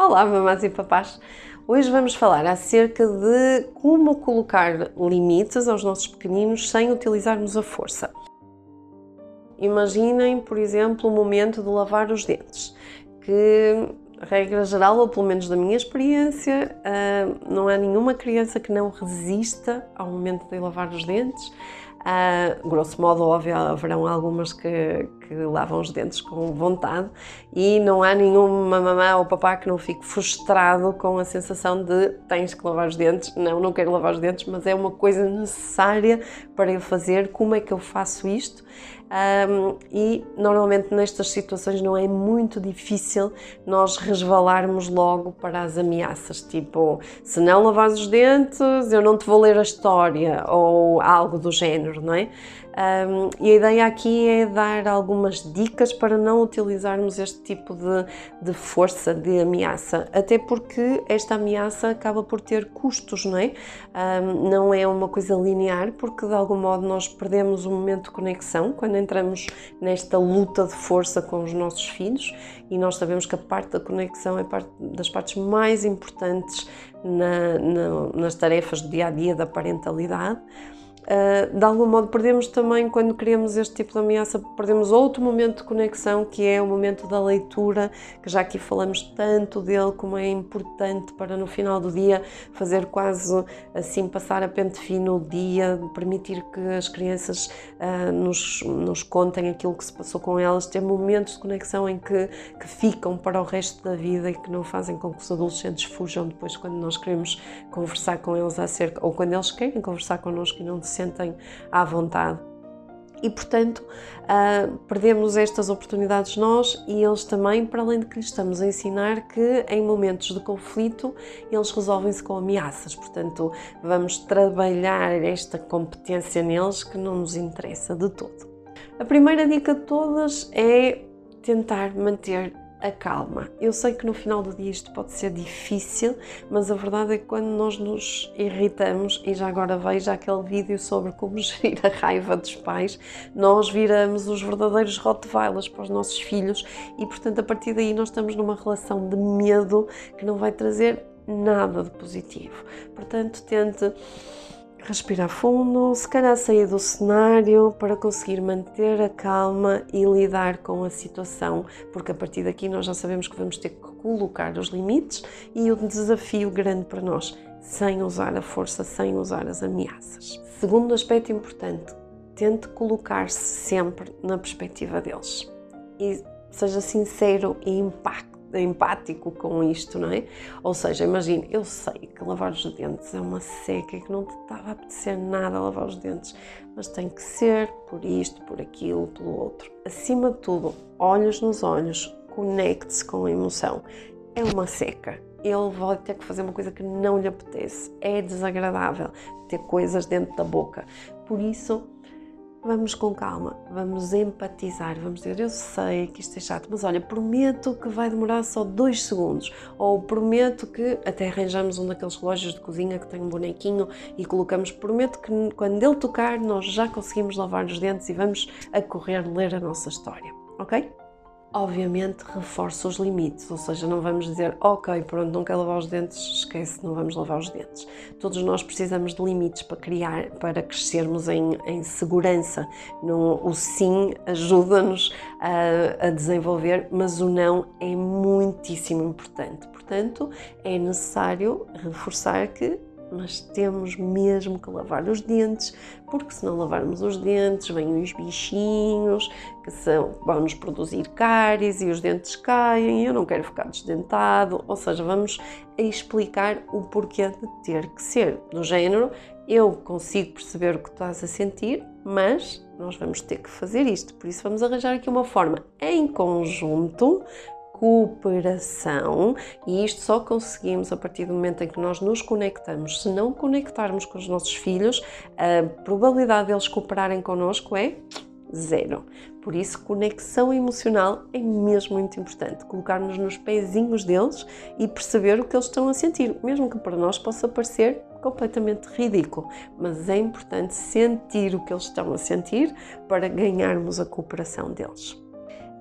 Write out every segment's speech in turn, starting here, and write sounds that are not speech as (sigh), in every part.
Olá, mamás e papás! Hoje vamos falar acerca de como colocar limites aos nossos pequeninos sem utilizarmos a força. Imaginem, por exemplo, o momento de lavar os dentes, que, regra geral, ou pelo menos da minha experiência, ah, não há nenhuma criança que não resista ao momento de lavar os dentes. Uh, grosso modo, óbvio, haverão algumas que, que lavam os dentes com vontade e não há nenhuma mamã ou papá que não fique frustrado com a sensação de tens que lavar os dentes. Não, não quero lavar os dentes, mas é uma coisa necessária para eu fazer. Como é que eu faço isto? Um, e normalmente nestas situações não é muito difícil nós resvalarmos logo para as ameaças, tipo, se não lavares os dentes, eu não te vou ler a história, ou algo do género, não é? Um, e a ideia aqui é dar algumas dicas para não utilizarmos este tipo de, de força, de ameaça, até porque esta ameaça acaba por ter custos, não é? Um, não é uma coisa linear, porque de algum modo nós perdemos o momento de conexão quando entramos nesta luta de força com os nossos filhos e nós sabemos que a parte da conexão é parte das partes mais importantes na, na, nas tarefas do dia a dia da parentalidade. Uh, de algum modo perdemos também, quando criamos este tipo de ameaça, perdemos outro momento de conexão que é o momento da leitura, que já aqui falamos tanto dele, como é importante para no final do dia fazer quase assim passar a pente fino o dia, permitir que as crianças uh, nos, nos contem aquilo que se passou com elas, ter momentos de conexão em que, que ficam para o resto da vida e que não fazem com que os adolescentes fujam depois quando nós queremos conversar com eles acerca, ou quando eles querem conversar connosco e não sentem à vontade. E, portanto, uh, perdemos estas oportunidades nós e eles também, para além de que lhes estamos a ensinar que em momentos de conflito eles resolvem-se com ameaças. Portanto, vamos trabalhar esta competência neles que não nos interessa de todo. A primeira dica de todas é tentar manter a calma. Eu sei que no final do dia isto pode ser difícil, mas a verdade é que quando nós nos irritamos, e já agora veja aquele vídeo sobre como (laughs) gerir a raiva dos pais, nós viramos os verdadeiros Rottweilers para os nossos filhos e, portanto, a partir daí nós estamos numa relação de medo que não vai trazer nada de positivo. Portanto, tente respirar fundo, se calhar sair do cenário para conseguir manter a calma e lidar com a situação, porque a partir daqui nós já sabemos que vamos ter que colocar os limites e o desafio grande para nós, sem usar a força, sem usar as ameaças. Segundo aspecto importante, tente colocar-se sempre na perspectiva deles e seja sincero e impacto empático com isto, não é? Ou seja, imagine, eu sei que lavar os dentes é uma seca que não te estava a apetecer nada lavar os dentes, mas tem que ser por isto, por aquilo, pelo outro. Acima de tudo, olhos nos olhos, conecte-se com a emoção. É uma seca. Ele vai ter que fazer uma coisa que não lhe apetece. É desagradável ter coisas dentro da boca. Por isso, vamos com calma, vamos empatizar, vamos dizer, eu sei que isto é chato, mas olha, prometo que vai demorar só dois segundos, ou prometo que até arranjamos um daqueles relógios de cozinha que tem um bonequinho e colocamos, prometo que quando ele tocar nós já conseguimos lavar os dentes e vamos a correr ler a nossa história, ok? Obviamente reforça os limites, ou seja, não vamos dizer, ok, pronto, não quer lavar os dentes, esquece, não vamos lavar os dentes. Todos nós precisamos de limites para criar, para crescermos em, em segurança. Não, o sim ajuda-nos a, a desenvolver, mas o não é muitíssimo importante. Portanto, é necessário reforçar que mas temos mesmo que lavar os dentes, porque se não lavarmos os dentes, vêm os bichinhos que são, vão nos produzir cáries e os dentes caem eu não quero ficar desdentado. Ou seja, vamos explicar o porquê de ter que ser. Do género, eu consigo perceber o que estás a sentir, mas nós vamos ter que fazer isto. Por isso, vamos arranjar aqui uma forma em conjunto cooperação e isto só conseguimos a partir do momento em que nós nos conectamos. Se não conectarmos com os nossos filhos, a probabilidade deles cooperarem connosco é zero. Por isso, conexão emocional é mesmo muito importante. Colocar-nos nos pezinhos deles e perceber o que eles estão a sentir, mesmo que para nós possa parecer completamente ridículo, mas é importante sentir o que eles estão a sentir para ganharmos a cooperação deles.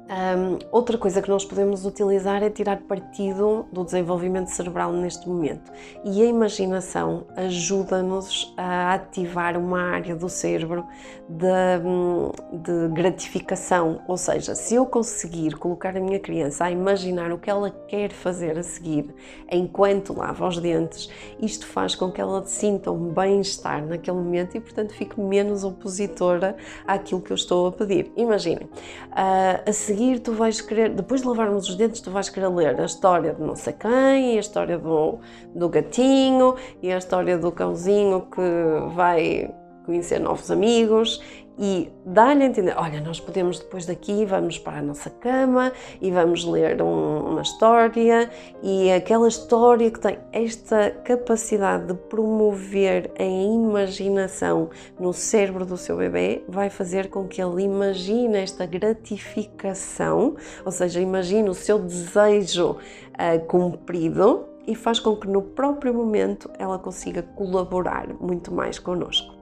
Um, outra coisa que nós podemos utilizar é tirar partido do desenvolvimento cerebral neste momento. E a imaginação ajuda-nos a ativar uma área do cérebro de, de, gratificação. Ou seja, se eu conseguir colocar a minha criança a imaginar o que ela quer fazer a seguir enquanto lava os dentes, isto faz com que ela sinta um bem-estar naquele momento e, portanto, fique menos opositora àquilo que eu estou a pedir. Imaginem, uh, a seguir seguir tu vais querer, depois de lavarmos os dentes, tu vais querer ler a história de não sei quem, a história do, do gatinho, e a história do cãozinho que vai conhecer novos amigos e dá-lhe a entender, olha, nós podemos depois daqui, vamos para a nossa cama e vamos ler um, uma história e aquela história que tem esta capacidade de promover a imaginação no cérebro do seu bebê vai fazer com que ele imagine esta gratificação, ou seja, imagine o seu desejo uh, cumprido e faz com que no próprio momento ela consiga colaborar muito mais connosco.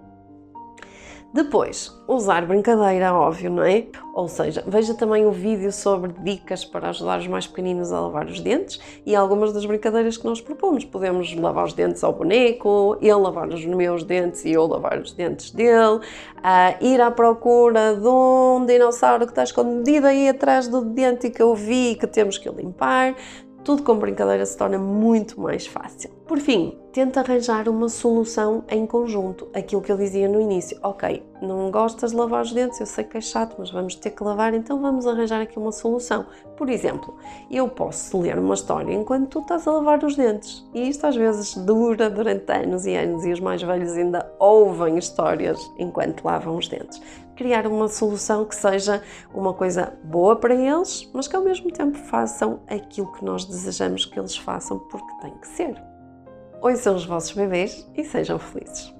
Depois, usar brincadeira, óbvio, não é? Ou seja, veja também o vídeo sobre dicas para ajudar os mais pequeninos a lavar os dentes e algumas das brincadeiras que nós propomos. Podemos lavar os dentes ao boneco, ele lavar os meus dentes e eu lavar os dentes dele, uh, ir à procura de um dinossauro que está escondido aí atrás do dente e que eu vi que temos que limpar. Tudo com brincadeira se torna muito mais fácil. Por fim, tenta arranjar uma solução em conjunto. Aquilo que eu dizia no início, ok, não gostas de lavar os dentes, eu sei que é chato, mas vamos ter que lavar, então vamos arranjar aqui uma solução. Por exemplo, eu posso ler uma história enquanto tu estás a lavar os dentes. E isto às vezes dura durante anos e anos e os mais velhos ainda ouvem histórias enquanto lavam os dentes. Criar uma solução que seja uma coisa boa para eles, mas que ao mesmo tempo façam aquilo que nós desejamos que eles façam porque tem que ser. Ouçam os vossos bebês e sejam felizes.